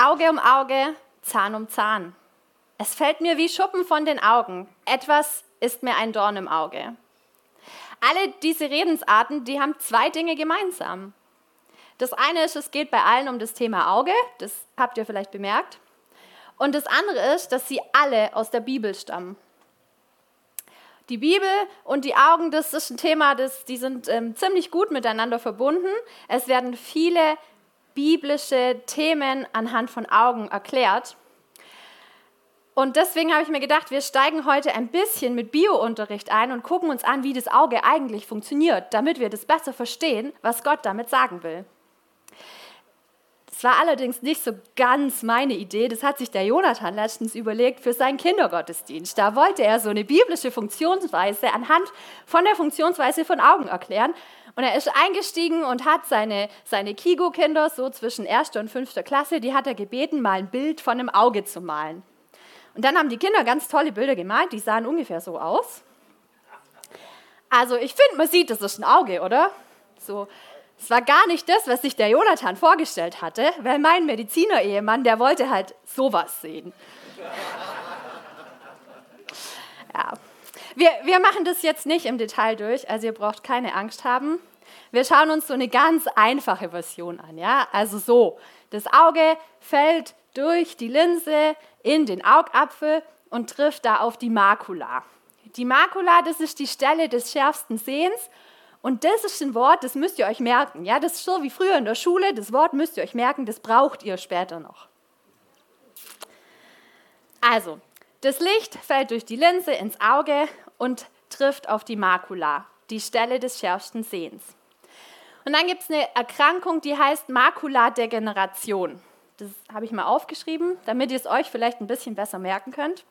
Auge um Auge, Zahn um Zahn. Es fällt mir wie Schuppen von den Augen. Etwas ist mir ein Dorn im Auge. Alle diese Redensarten, die haben zwei Dinge gemeinsam. Das eine ist, es geht bei allen um das Thema Auge, das habt ihr vielleicht bemerkt. Und das andere ist, dass sie alle aus der Bibel stammen. Die Bibel und die Augen, das ist ein Thema, das, die sind ähm, ziemlich gut miteinander verbunden. Es werden viele biblische Themen anhand von Augen erklärt. Und deswegen habe ich mir gedacht, wir steigen heute ein bisschen mit Biounterricht ein und gucken uns an, wie das Auge eigentlich funktioniert, damit wir das besser verstehen, was Gott damit sagen will. Das war allerdings nicht so ganz meine Idee. Das hat sich der Jonathan letztens überlegt für seinen Kindergottesdienst. Da wollte er so eine biblische Funktionsweise anhand von der Funktionsweise von Augen erklären. Und er ist eingestiegen und hat seine, seine Kigo-Kinder, so zwischen erster und fünfter Klasse, die hat er gebeten, mal ein Bild von einem Auge zu malen. Und dann haben die Kinder ganz tolle Bilder gemalt, die sahen ungefähr so aus. Also ich finde, man sieht, das ist ein Auge, oder? So, es war gar nicht das, was sich der Jonathan vorgestellt hatte, weil mein Mediziner-Ehemann, der wollte halt sowas sehen. Ja. Wir, wir machen das jetzt nicht im Detail durch, also ihr braucht keine Angst haben. Wir schauen uns so eine ganz einfache Version an. Ja? Also so, das Auge fällt durch die Linse in den Augapfel und trifft da auf die Makula. Die Makula, das ist die Stelle des schärfsten Sehens und das ist ein Wort, das müsst ihr euch merken. Ja, das ist so wie früher in der Schule. Das Wort müsst ihr euch merken, das braucht ihr später noch. Also, das Licht fällt durch die Linse ins Auge und trifft auf die Makula, die Stelle des schärfsten Sehens. Und dann gibt es eine Erkrankung, die heißt Makuladegeneration. Das habe ich mal aufgeschrieben, damit ihr es euch vielleicht ein bisschen besser merken könnt.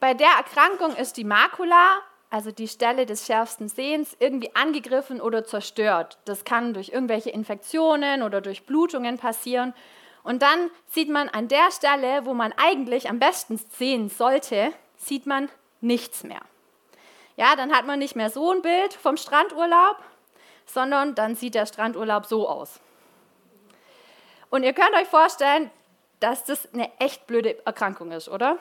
Bei der Erkrankung ist die Makula also die Stelle des schärfsten Sehens, irgendwie angegriffen oder zerstört. Das kann durch irgendwelche Infektionen oder durch Blutungen passieren. Und dann sieht man an der Stelle, wo man eigentlich am besten sehen sollte, sieht man nichts mehr. Ja, dann hat man nicht mehr so ein Bild vom Strandurlaub, sondern dann sieht der Strandurlaub so aus. Und ihr könnt euch vorstellen, dass das eine echt blöde Erkrankung ist, oder?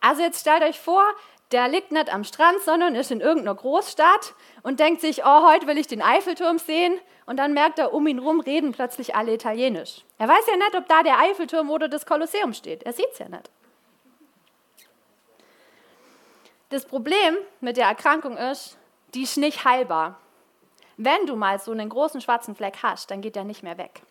Also jetzt stellt euch vor, der liegt nicht am Strand, sondern ist in irgendeiner Großstadt und denkt sich, oh, heute will ich den Eiffelturm sehen. Und dann merkt er, um ihn herum reden plötzlich alle Italienisch. Er weiß ja nicht, ob da der Eiffelturm oder das Kolosseum steht. Er sieht es ja nicht. Das Problem mit der Erkrankung ist, die ist nicht heilbar. Wenn du mal so einen großen schwarzen Fleck hast, dann geht der nicht mehr weg.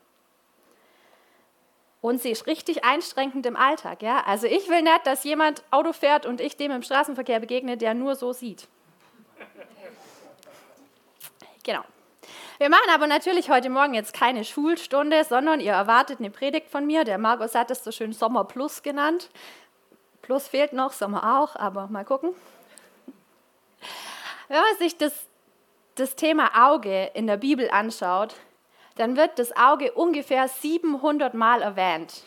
Und sie ist richtig einschränkend im Alltag. Ja? Also ich will nicht, dass jemand Auto fährt und ich dem im Straßenverkehr begegne, der nur so sieht. Genau. Wir machen aber natürlich heute Morgen jetzt keine Schulstunde, sondern ihr erwartet eine Predigt von mir. Der Markus hat es so schön Sommer Plus genannt. Plus fehlt noch, Sommer auch, aber mal gucken. Wenn man sich das, das Thema Auge in der Bibel anschaut, dann wird das Auge ungefähr 700 Mal erwähnt.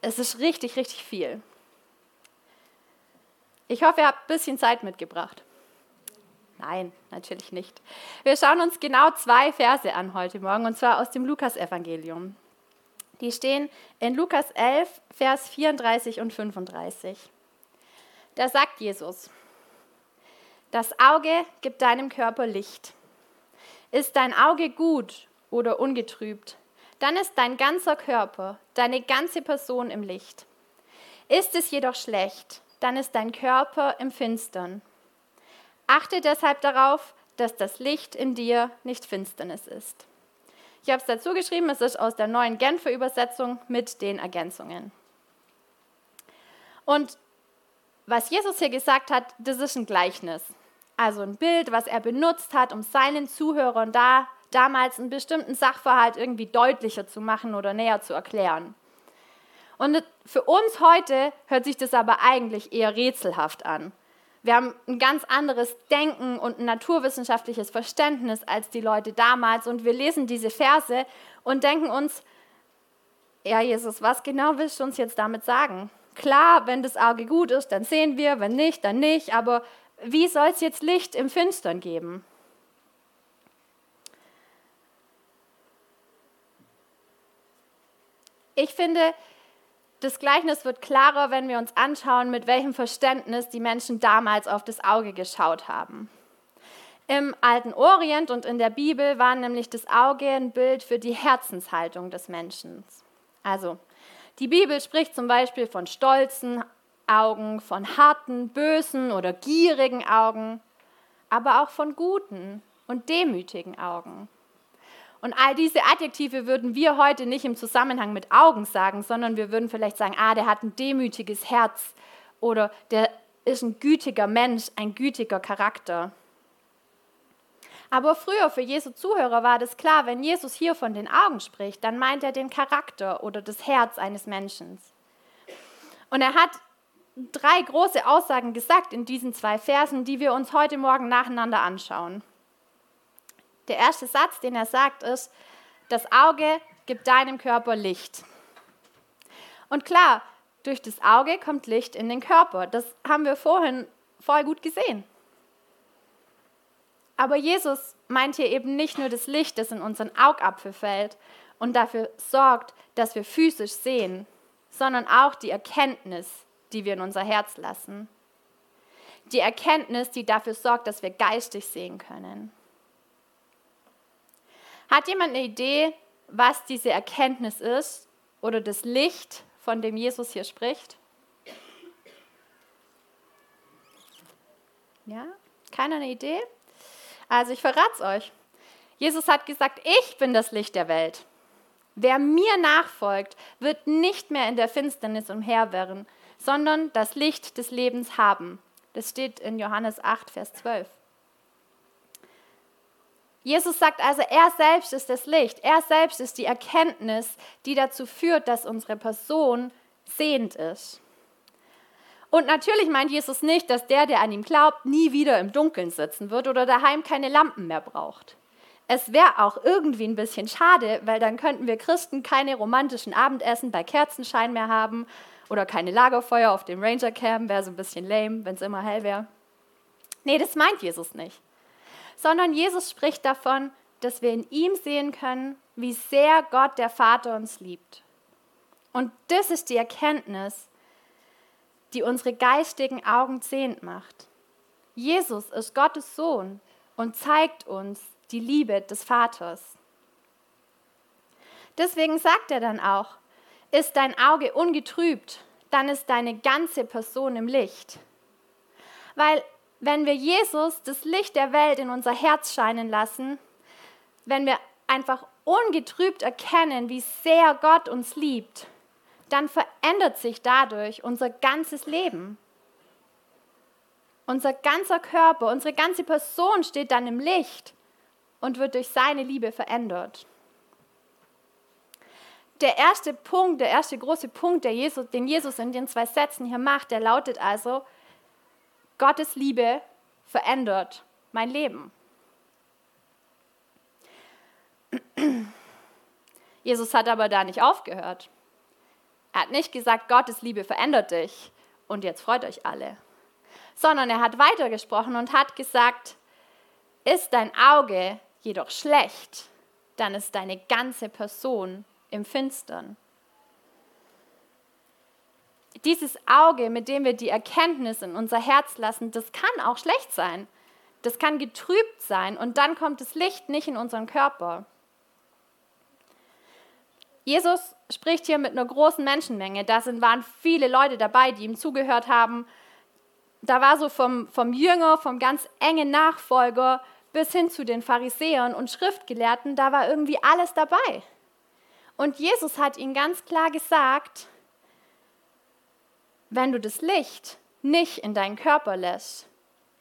Es ist richtig, richtig viel. Ich hoffe, ihr habt ein bisschen Zeit mitgebracht. Nein, natürlich nicht. Wir schauen uns genau zwei Verse an heute Morgen, und zwar aus dem Lukasevangelium. Die stehen in Lukas 11, Vers 34 und 35. Da sagt Jesus, das Auge gibt deinem Körper Licht. Ist dein Auge gut oder ungetrübt, dann ist dein ganzer Körper, deine ganze Person im Licht. Ist es jedoch schlecht, dann ist dein Körper im Finstern. Achte deshalb darauf, dass das Licht in dir nicht Finsternis ist. Ich habe es dazu geschrieben, es ist aus der neuen Genfer Übersetzung mit den Ergänzungen. Und was Jesus hier gesagt hat, das ist ein Gleichnis. Also ein Bild, was er benutzt hat, um seinen Zuhörern da damals einen bestimmten Sachverhalt irgendwie deutlicher zu machen oder näher zu erklären. Und für uns heute hört sich das aber eigentlich eher rätselhaft an. Wir haben ein ganz anderes Denken und ein naturwissenschaftliches Verständnis als die Leute damals und wir lesen diese Verse und denken uns, ja Jesus, was genau willst du uns jetzt damit sagen? Klar, wenn das Auge gut ist, dann sehen wir, wenn nicht, dann nicht, aber wie soll es jetzt Licht im Finstern geben? Ich finde, das Gleichnis wird klarer, wenn wir uns anschauen, mit welchem Verständnis die Menschen damals auf das Auge geschaut haben. Im alten Orient und in der Bibel war nämlich das Auge ein Bild für die Herzenshaltung des Menschen. Also, die Bibel spricht zum Beispiel von stolzen Augen, von harten, bösen oder gierigen Augen, aber auch von guten und demütigen Augen. Und all diese Adjektive würden wir heute nicht im Zusammenhang mit Augen sagen, sondern wir würden vielleicht sagen, ah, der hat ein demütiges Herz oder der ist ein gütiger Mensch, ein gütiger Charakter. Aber früher für Jesu Zuhörer war das klar, wenn Jesus hier von den Augen spricht, dann meint er den Charakter oder das Herz eines Menschen. Und er hat drei große Aussagen gesagt in diesen zwei Versen, die wir uns heute Morgen nacheinander anschauen. Der erste Satz, den er sagt, ist, das Auge gibt deinem Körper Licht. Und klar, durch das Auge kommt Licht in den Körper. Das haben wir vorhin voll gut gesehen. Aber Jesus meint hier eben nicht nur das Licht, das in unseren Augapfel fällt und dafür sorgt, dass wir physisch sehen, sondern auch die Erkenntnis, die wir in unser Herz lassen. Die Erkenntnis, die dafür sorgt, dass wir geistig sehen können. Hat jemand eine Idee, was diese Erkenntnis ist oder das Licht, von dem Jesus hier spricht? Ja? Keiner eine Idee? Also ich verrate es euch. Jesus hat gesagt, ich bin das Licht der Welt. Wer mir nachfolgt, wird nicht mehr in der Finsternis umherwirren, sondern das Licht des Lebens haben. Das steht in Johannes 8, Vers 12. Jesus sagt also, er selbst ist das Licht, er selbst ist die Erkenntnis, die dazu führt, dass unsere Person sehend ist. Und natürlich meint Jesus nicht, dass der, der an ihm glaubt, nie wieder im Dunkeln sitzen wird oder daheim keine Lampen mehr braucht. Es wäre auch irgendwie ein bisschen schade, weil dann könnten wir Christen keine romantischen Abendessen bei Kerzenschein mehr haben oder keine Lagerfeuer auf dem Ranger Camp, wäre so ein bisschen lame, wenn es immer hell wäre. Nee, das meint Jesus nicht sondern Jesus spricht davon, dass wir in ihm sehen können, wie sehr Gott der Vater uns liebt. Und das ist die Erkenntnis, die unsere geistigen Augen sehend macht. Jesus ist Gottes Sohn und zeigt uns die Liebe des Vaters. Deswegen sagt er dann auch, ist dein Auge ungetrübt, dann ist deine ganze Person im Licht. Weil wenn wir Jesus, das Licht der Welt, in unser Herz scheinen lassen, wenn wir einfach ungetrübt erkennen, wie sehr Gott uns liebt, dann verändert sich dadurch unser ganzes Leben. Unser ganzer Körper, unsere ganze Person steht dann im Licht und wird durch seine Liebe verändert. Der erste Punkt, der erste große Punkt, Jesus, den Jesus in den zwei Sätzen hier macht, der lautet also, Gottes Liebe verändert mein Leben. Jesus hat aber da nicht aufgehört. Er hat nicht gesagt, Gottes Liebe verändert dich und jetzt freut euch alle, sondern er hat weitergesprochen und hat gesagt, ist dein Auge jedoch schlecht, dann ist deine ganze Person im Finstern dieses Auge, mit dem wir die Erkenntnis in unser Herz lassen, das kann auch schlecht sein. Das kann getrübt sein und dann kommt das Licht nicht in unseren Körper. Jesus spricht hier mit einer großen Menschenmenge. Da sind, waren viele Leute dabei, die ihm zugehört haben. Da war so vom, vom Jünger, vom ganz engen Nachfolger bis hin zu den Pharisäern und Schriftgelehrten, da war irgendwie alles dabei. Und Jesus hat ihnen ganz klar gesagt, wenn du das Licht nicht in deinen Körper lässt,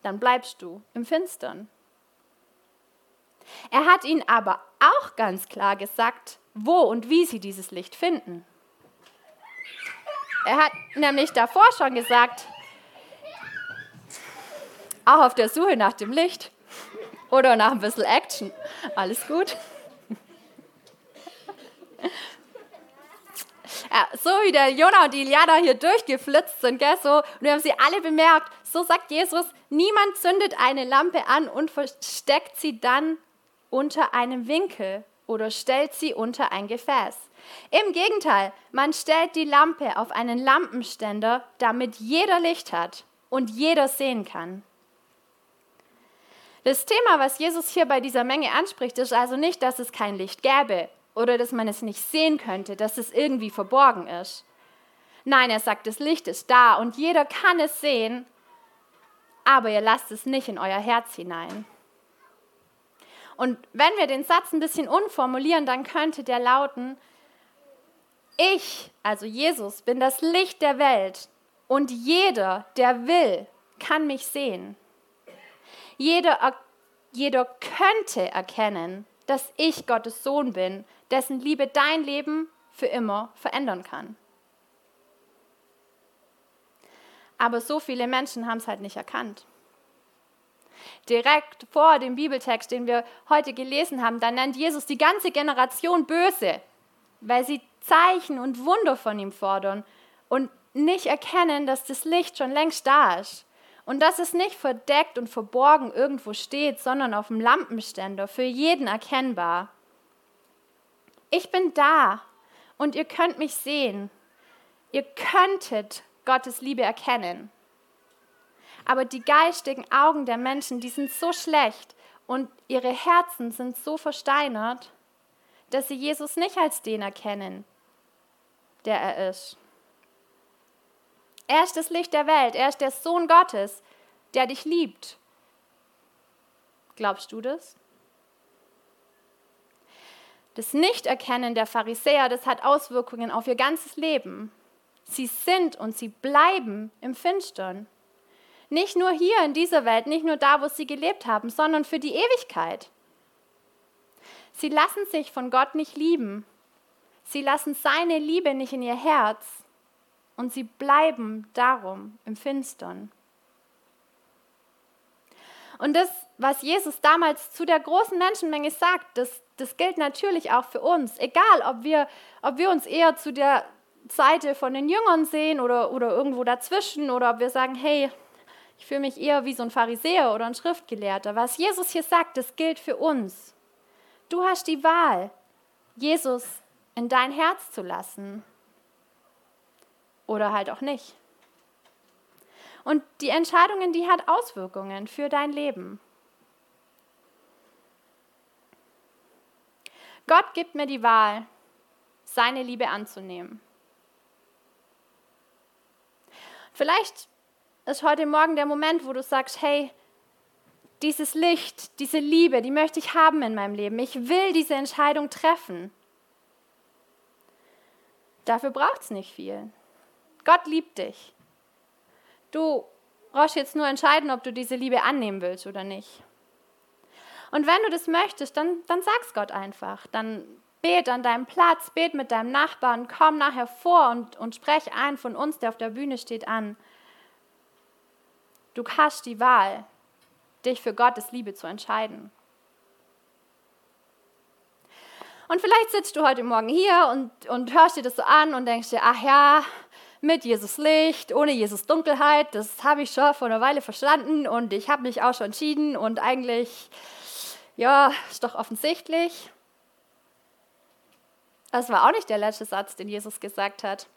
dann bleibst du im Finstern. Er hat ihnen aber auch ganz klar gesagt, wo und wie sie dieses Licht finden. Er hat nämlich davor schon gesagt, auch auf der Suche nach dem Licht oder nach ein bisschen Action. Alles gut? Ja, so wie der Jonah und die Iliana hier durchgeflitzt sind, gell, so, und wir haben sie alle bemerkt, so sagt Jesus, niemand zündet eine Lampe an und versteckt sie dann unter einem Winkel oder stellt sie unter ein Gefäß. Im Gegenteil, man stellt die Lampe auf einen Lampenständer, damit jeder Licht hat und jeder sehen kann. Das Thema, was Jesus hier bei dieser Menge anspricht, ist also nicht, dass es kein Licht gäbe oder dass man es nicht sehen könnte, dass es irgendwie verborgen ist. Nein, er sagt, das Licht ist da und jeder kann es sehen, aber ihr lasst es nicht in euer Herz hinein. Und wenn wir den Satz ein bisschen unformulieren, dann könnte der lauten, ich, also Jesus, bin das Licht der Welt und jeder, der will, kann mich sehen. Jeder, jeder könnte erkennen, dass ich Gottes Sohn bin, dessen Liebe dein Leben für immer verändern kann. Aber so viele Menschen haben es halt nicht erkannt. Direkt vor dem Bibeltext, den wir heute gelesen haben, da nennt Jesus die ganze Generation böse, weil sie Zeichen und Wunder von ihm fordern und nicht erkennen, dass das Licht schon längst da ist und dass es nicht verdeckt und verborgen irgendwo steht, sondern auf dem Lampenständer, für jeden erkennbar. Ich bin da und ihr könnt mich sehen. Ihr könntet Gottes Liebe erkennen. Aber die geistigen Augen der Menschen, die sind so schlecht und ihre Herzen sind so versteinert, dass sie Jesus nicht als den erkennen, der er ist. Er ist das Licht der Welt, er ist der Sohn Gottes, der dich liebt. Glaubst du das? Das Nichterkennen der Pharisäer, das hat Auswirkungen auf ihr ganzes Leben. Sie sind und sie bleiben im Finstern. Nicht nur hier in dieser Welt, nicht nur da, wo sie gelebt haben, sondern für die Ewigkeit. Sie lassen sich von Gott nicht lieben. Sie lassen seine Liebe nicht in ihr Herz. Und sie bleiben darum im Finstern. Und das, was Jesus damals zu der großen Menschenmenge sagt, das, das gilt natürlich auch für uns. Egal, ob wir, ob wir uns eher zu der Seite von den Jüngern sehen oder, oder irgendwo dazwischen oder ob wir sagen, hey, ich fühle mich eher wie so ein Pharisäer oder ein Schriftgelehrter. Was Jesus hier sagt, das gilt für uns. Du hast die Wahl, Jesus in dein Herz zu lassen oder halt auch nicht. Und die Entscheidungen, die hat Auswirkungen für dein Leben. Gott gibt mir die Wahl, seine Liebe anzunehmen. Vielleicht ist heute Morgen der Moment, wo du sagst, hey, dieses Licht, diese Liebe, die möchte ich haben in meinem Leben. Ich will diese Entscheidung treffen. Dafür braucht es nicht viel. Gott liebt dich. Du brauchst jetzt nur entscheiden, ob du diese Liebe annehmen willst oder nicht. Und wenn du das möchtest, dann, dann sag's Gott einfach. Dann bet an deinem Platz, bet mit deinem Nachbarn, komm nachher vor und, und sprech einen von uns, der auf der Bühne steht, an. Du hast die Wahl, dich für Gottes Liebe zu entscheiden. Und vielleicht sitzt du heute Morgen hier und, und hörst dir das so an und denkst dir, ach ja, mit Jesus Licht, ohne Jesus Dunkelheit, das habe ich schon vor einer Weile verstanden und ich habe mich auch schon entschieden und eigentlich, ja, ist doch offensichtlich. Das war auch nicht der letzte Satz, den Jesus gesagt hat.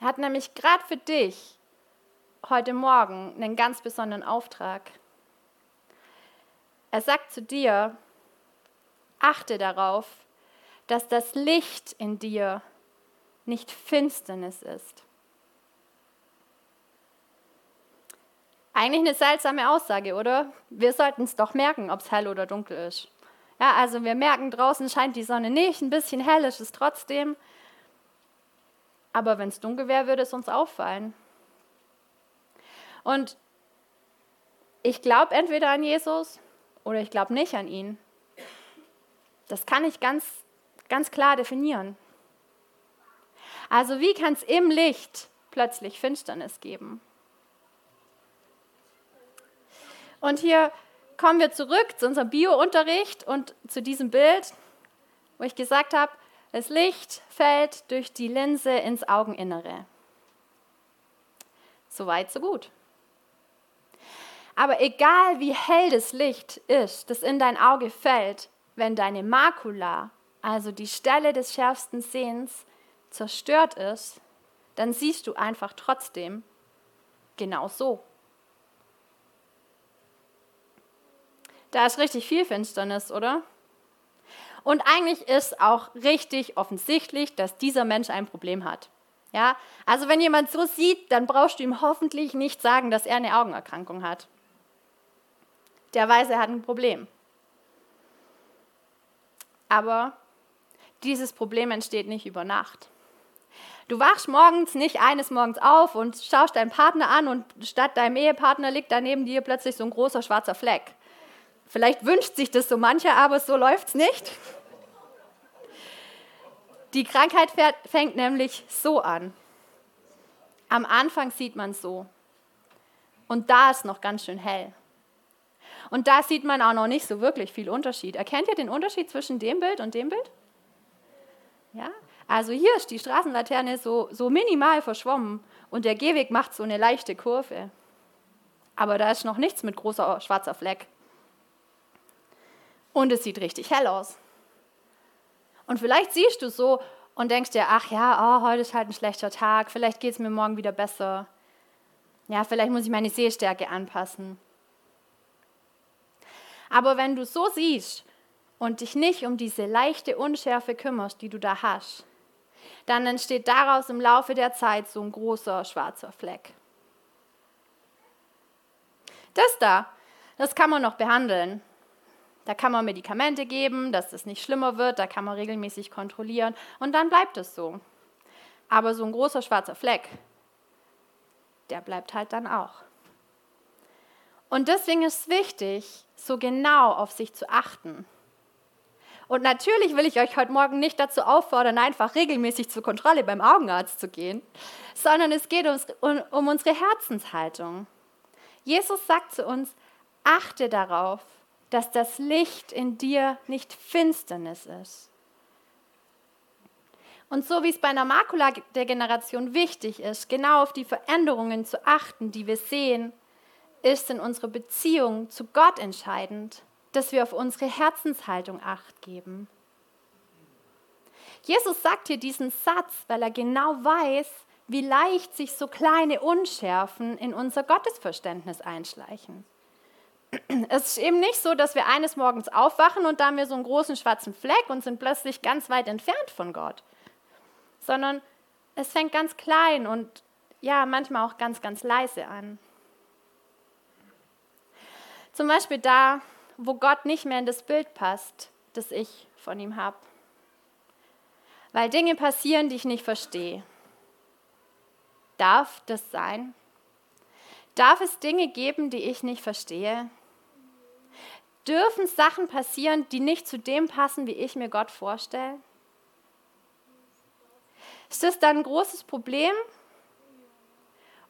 Er hat nämlich gerade für dich heute Morgen einen ganz besonderen Auftrag. Er sagt zu dir, achte darauf, dass das Licht in dir nicht Finsternis ist. Eigentlich eine seltsame Aussage, oder? Wir sollten es doch merken, ob es hell oder dunkel ist. Ja, also wir merken, draußen scheint die Sonne nicht, ein bisschen hell ist es trotzdem. Aber wenn es dunkel wäre, würde es uns auffallen. Und ich glaube entweder an Jesus oder ich glaube nicht an ihn. Das kann ich ganz, ganz klar definieren. Also wie kann es im Licht plötzlich Finsternis geben? Und hier kommen wir zurück zu unserem Bio-Unterricht und zu diesem Bild, wo ich gesagt habe, das Licht fällt durch die Linse ins Augeninnere. So weit, so gut. Aber egal wie hell das Licht ist, das in dein Auge fällt, wenn deine Makula, also die Stelle des schärfsten Sehens, zerstört ist, dann siehst du einfach trotzdem genau so. Da ist richtig viel Finsternis, oder? Und eigentlich ist auch richtig offensichtlich, dass dieser Mensch ein Problem hat. Ja, also wenn jemand so sieht, dann brauchst du ihm hoffentlich nicht sagen, dass er eine Augenerkrankung hat. Der weiß, er hat ein Problem. Aber dieses Problem entsteht nicht über Nacht. Du wachst morgens nicht eines Morgens auf und schaust deinen Partner an und statt deinem Ehepartner liegt daneben dir plötzlich so ein großer schwarzer Fleck. Vielleicht wünscht sich das so mancher, aber so läuft es nicht. Die Krankheit fängt nämlich so an. Am Anfang sieht man so. Und da ist noch ganz schön hell. Und da sieht man auch noch nicht so wirklich viel Unterschied. Erkennt ihr den Unterschied zwischen dem Bild und dem Bild? Ja? Also hier ist die Straßenlaterne so, so minimal verschwommen und der Gehweg macht so eine leichte Kurve. Aber da ist noch nichts mit großer schwarzer Fleck. Und es sieht richtig hell aus. Und vielleicht siehst du so und denkst dir, ach ja, oh, heute ist halt ein schlechter Tag, vielleicht geht es mir morgen wieder besser. Ja, vielleicht muss ich meine Sehstärke anpassen. Aber wenn du so siehst und dich nicht um diese leichte Unschärfe kümmerst, die du da hast, dann entsteht daraus im Laufe der Zeit so ein großer schwarzer Fleck. Das da, das kann man noch behandeln. Da kann man Medikamente geben, dass es nicht schlimmer wird, da kann man regelmäßig kontrollieren und dann bleibt es so. Aber so ein großer schwarzer Fleck, der bleibt halt dann auch. Und deswegen ist es wichtig, so genau auf sich zu achten. Und natürlich will ich euch heute Morgen nicht dazu auffordern, einfach regelmäßig zur Kontrolle beim Augenarzt zu gehen, sondern es geht um, um unsere Herzenshaltung. Jesus sagt zu uns, achte darauf, dass das Licht in dir nicht Finsternis ist. Und so wie es bei einer Makuladegeneration wichtig ist, genau auf die Veränderungen zu achten, die wir sehen, ist in unserer Beziehung zu Gott entscheidend, dass wir auf unsere Herzenshaltung acht geben. Jesus sagt hier diesen Satz, weil er genau weiß, wie leicht sich so kleine Unschärfen in unser Gottesverständnis einschleichen. Es ist eben nicht so, dass wir eines Morgens aufwachen und da haben wir so einen großen schwarzen Fleck und sind plötzlich ganz weit entfernt von Gott, sondern es fängt ganz klein und ja, manchmal auch ganz, ganz leise an. Zum Beispiel da, wo Gott nicht mehr in das Bild passt, das ich von ihm habe. Weil Dinge passieren, die ich nicht verstehe. Darf das sein? Darf es Dinge geben, die ich nicht verstehe? Dürfen Sachen passieren, die nicht zu dem passen, wie ich mir Gott vorstelle? Ist das dann ein großes Problem?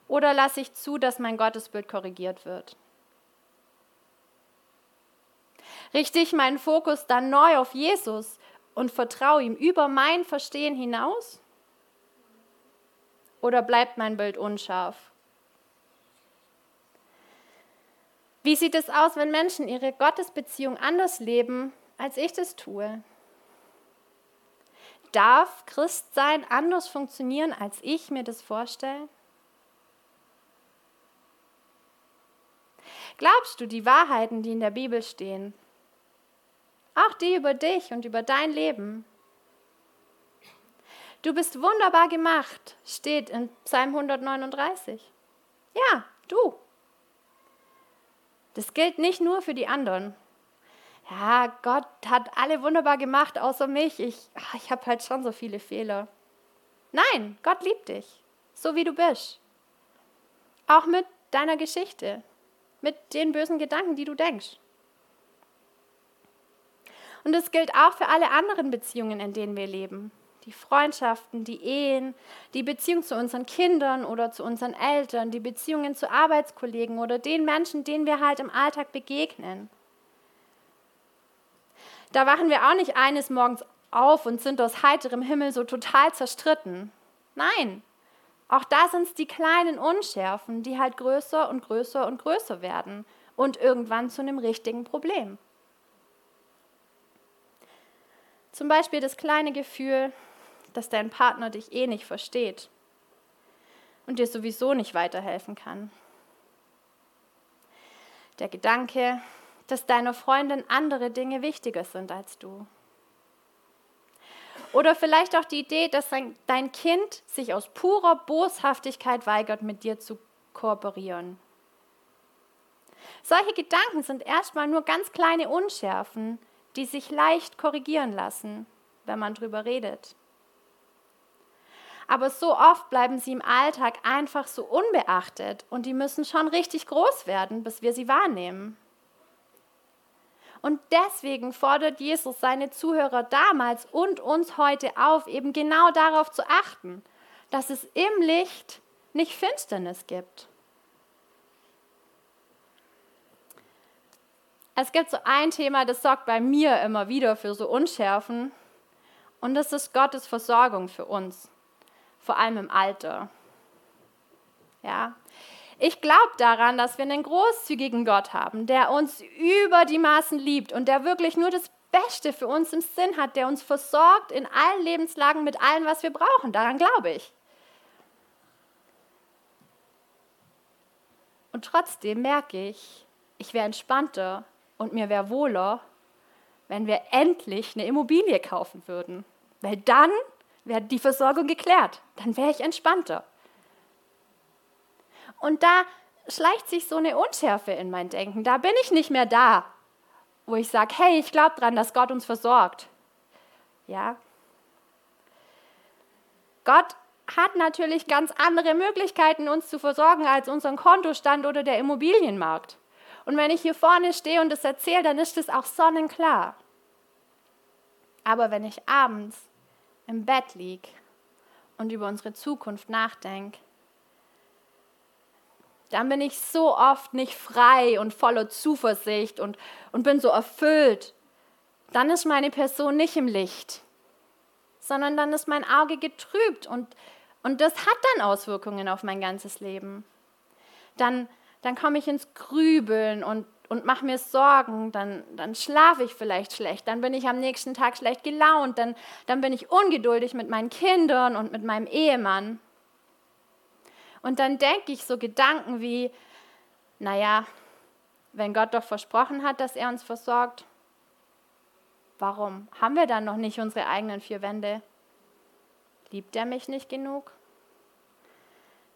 Oder lasse ich zu, dass mein Gottesbild korrigiert wird? Richte ich meinen Fokus dann neu auf Jesus und vertraue ihm über mein Verstehen hinaus? Oder bleibt mein Bild unscharf? Wie sieht es aus, wenn Menschen ihre Gottesbeziehung anders leben, als ich das tue? Darf Christsein anders funktionieren, als ich mir das vorstelle? Glaubst du die Wahrheiten, die in der Bibel stehen, auch die über dich und über dein Leben. Du bist wunderbar gemacht, steht in Psalm 139. Ja, du. Das gilt nicht nur für die anderen. Ja, Gott hat alle wunderbar gemacht, außer mich. Ich, ich habe halt schon so viele Fehler. Nein, Gott liebt dich, so wie du bist. Auch mit deiner Geschichte, mit den bösen Gedanken, die du denkst. Und es gilt auch für alle anderen Beziehungen, in denen wir leben. Die Freundschaften, die Ehen, die Beziehung zu unseren Kindern oder zu unseren Eltern, die Beziehungen zu Arbeitskollegen oder den Menschen, denen wir halt im Alltag begegnen. Da wachen wir auch nicht eines Morgens auf und sind aus heiterem Himmel so total zerstritten. Nein, auch da sind es die kleinen Unschärfen, die halt größer und größer und größer werden und irgendwann zu einem richtigen Problem. Zum Beispiel das kleine Gefühl, dass dein Partner dich eh nicht versteht und dir sowieso nicht weiterhelfen kann. Der Gedanke, dass deiner Freundin andere Dinge wichtiger sind als du. Oder vielleicht auch die Idee, dass dein Kind sich aus purer Boshaftigkeit weigert, mit dir zu kooperieren. Solche Gedanken sind erstmal nur ganz kleine Unschärfen, die sich leicht korrigieren lassen, wenn man drüber redet. Aber so oft bleiben sie im Alltag einfach so unbeachtet und die müssen schon richtig groß werden, bis wir sie wahrnehmen. Und deswegen fordert Jesus seine Zuhörer damals und uns heute auf, eben genau darauf zu achten, dass es im Licht nicht Finsternis gibt. Es gibt so ein Thema, das sorgt bei mir immer wieder für so Unschärfen, und das ist Gottes Versorgung für uns, vor allem im Alter. Ja, ich glaube daran, dass wir einen großzügigen Gott haben, der uns über die Maßen liebt und der wirklich nur das Beste für uns im Sinn hat, der uns versorgt in allen Lebenslagen mit allem, was wir brauchen. Daran glaube ich. Und trotzdem merke ich, ich wäre entspannter und mir wäre wohler, wenn wir endlich eine Immobilie kaufen würden. Weil dann wäre die Versorgung geklärt. Dann wäre ich entspannter. Und da schleicht sich so eine Unschärfe in mein Denken. Da bin ich nicht mehr da, wo ich sage, hey, ich glaube dran, dass Gott uns versorgt. Ja. Gott hat natürlich ganz andere Möglichkeiten, uns zu versorgen als unseren Kontostand oder der Immobilienmarkt. Und wenn ich hier vorne stehe und das erzähle, dann ist es auch sonnenklar. Aber wenn ich abends im Bett liege und über unsere Zukunft nachdenke, dann bin ich so oft nicht frei und voller Zuversicht und, und bin so erfüllt. Dann ist meine Person nicht im Licht, sondern dann ist mein Auge getrübt und, und das hat dann Auswirkungen auf mein ganzes Leben. Dann, dann komme ich ins Grübeln und, und mache mir Sorgen, dann, dann schlafe ich vielleicht schlecht, dann bin ich am nächsten Tag schlecht gelaunt, dann, dann bin ich ungeduldig mit meinen Kindern und mit meinem Ehemann. Und dann denke ich so Gedanken wie, naja, wenn Gott doch versprochen hat, dass er uns versorgt, warum haben wir dann noch nicht unsere eigenen vier Wände? Liebt er mich nicht genug?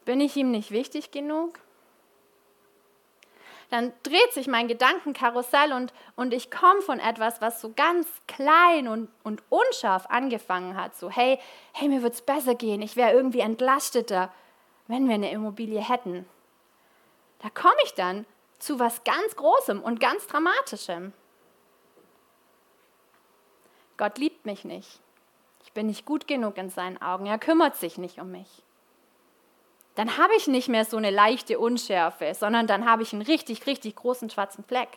Bin ich ihm nicht wichtig genug? Dann dreht sich mein Gedankenkarussell und, und ich komme von etwas, was so ganz klein und, und unscharf angefangen hat. So, hey, hey, mir wird es besser gehen, ich wäre irgendwie entlasteter wenn wir eine Immobilie hätten. Da komme ich dann zu was ganz Großem und ganz Dramatischem. Gott liebt mich nicht. Ich bin nicht gut genug in seinen Augen. Er kümmert sich nicht um mich. Dann habe ich nicht mehr so eine leichte Unschärfe, sondern dann habe ich einen richtig, richtig großen schwarzen Fleck.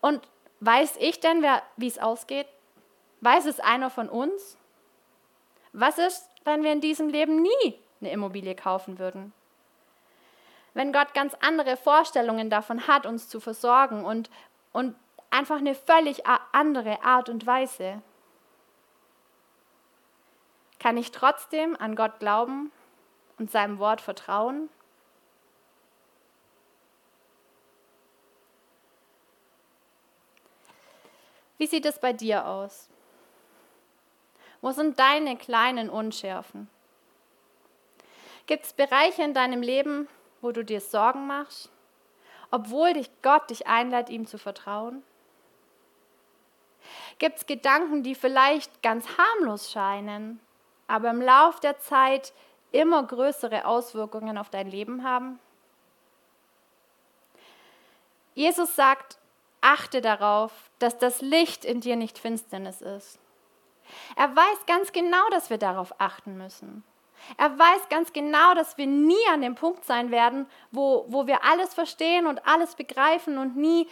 Und weiß ich denn, wie es ausgeht? Weiß es einer von uns? Was ist, wenn wir in diesem Leben nie eine Immobilie kaufen würden. Wenn Gott ganz andere Vorstellungen davon hat, uns zu versorgen und, und einfach eine völlig andere Art und Weise, kann ich trotzdem an Gott glauben und seinem Wort vertrauen? Wie sieht es bei dir aus? Wo sind deine kleinen Unschärfen? Gibt es Bereiche in deinem Leben, wo du dir Sorgen machst, obwohl dich Gott dich einlädt, ihm zu vertrauen? Gibt es Gedanken, die vielleicht ganz harmlos scheinen, aber im Lauf der Zeit immer größere Auswirkungen auf dein Leben haben? Jesus sagt, achte darauf, dass das Licht in dir nicht Finsternis ist. Er weiß ganz genau, dass wir darauf achten müssen. Er weiß ganz genau, dass wir nie an dem Punkt sein werden, wo, wo wir alles verstehen und alles begreifen und nie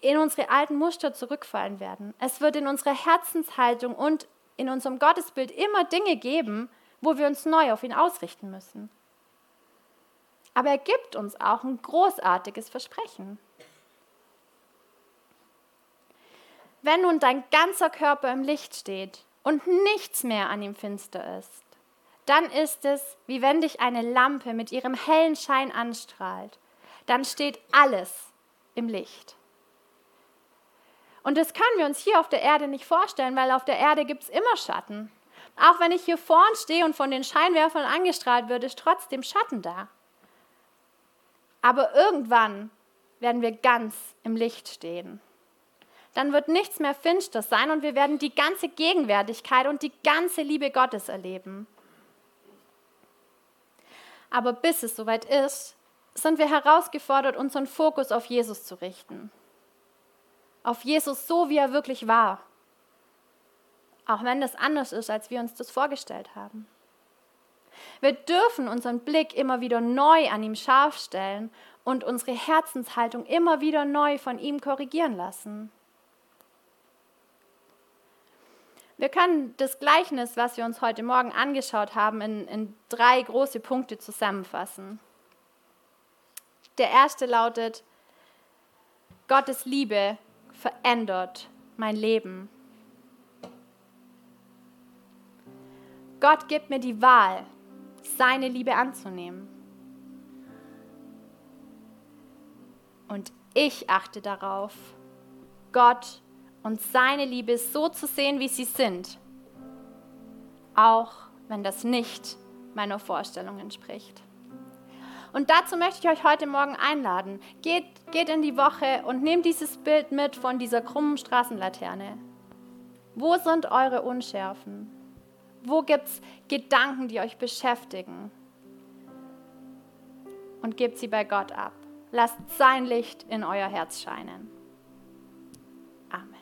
in unsere alten Muster zurückfallen werden. Es wird in unserer Herzenshaltung und in unserem Gottesbild immer Dinge geben, wo wir uns neu auf ihn ausrichten müssen. Aber er gibt uns auch ein großartiges Versprechen. Wenn nun dein ganzer Körper im Licht steht und nichts mehr an ihm finster ist, dann ist es, wie wenn dich eine Lampe mit ihrem hellen Schein anstrahlt. Dann steht alles im Licht. Und das können wir uns hier auf der Erde nicht vorstellen, weil auf der Erde gibt es immer Schatten. Auch wenn ich hier vorn stehe und von den Scheinwerfern angestrahlt wird, ist trotzdem Schatten da. Aber irgendwann werden wir ganz im Licht stehen dann wird nichts mehr finster sein und wir werden die ganze Gegenwärtigkeit und die ganze Liebe Gottes erleben. Aber bis es soweit ist, sind wir herausgefordert, unseren Fokus auf Jesus zu richten. Auf Jesus so, wie er wirklich war. Auch wenn das anders ist, als wir uns das vorgestellt haben. Wir dürfen unseren Blick immer wieder neu an ihm scharf stellen und unsere Herzenshaltung immer wieder neu von ihm korrigieren lassen. Wir können das Gleichnis, was wir uns heute Morgen angeschaut haben, in, in drei große Punkte zusammenfassen. Der erste lautet, Gottes Liebe verändert mein Leben. Gott gibt mir die Wahl, seine Liebe anzunehmen. Und ich achte darauf, Gott und seine Liebe so zu sehen, wie sie sind, auch wenn das nicht meiner Vorstellung entspricht. Und dazu möchte ich euch heute Morgen einladen. Geht, geht in die Woche und nehmt dieses Bild mit von dieser krummen Straßenlaterne. Wo sind eure Unschärfen? Wo gibt es Gedanken, die euch beschäftigen? Und gebt sie bei Gott ab. Lasst sein Licht in euer Herz scheinen. Amen.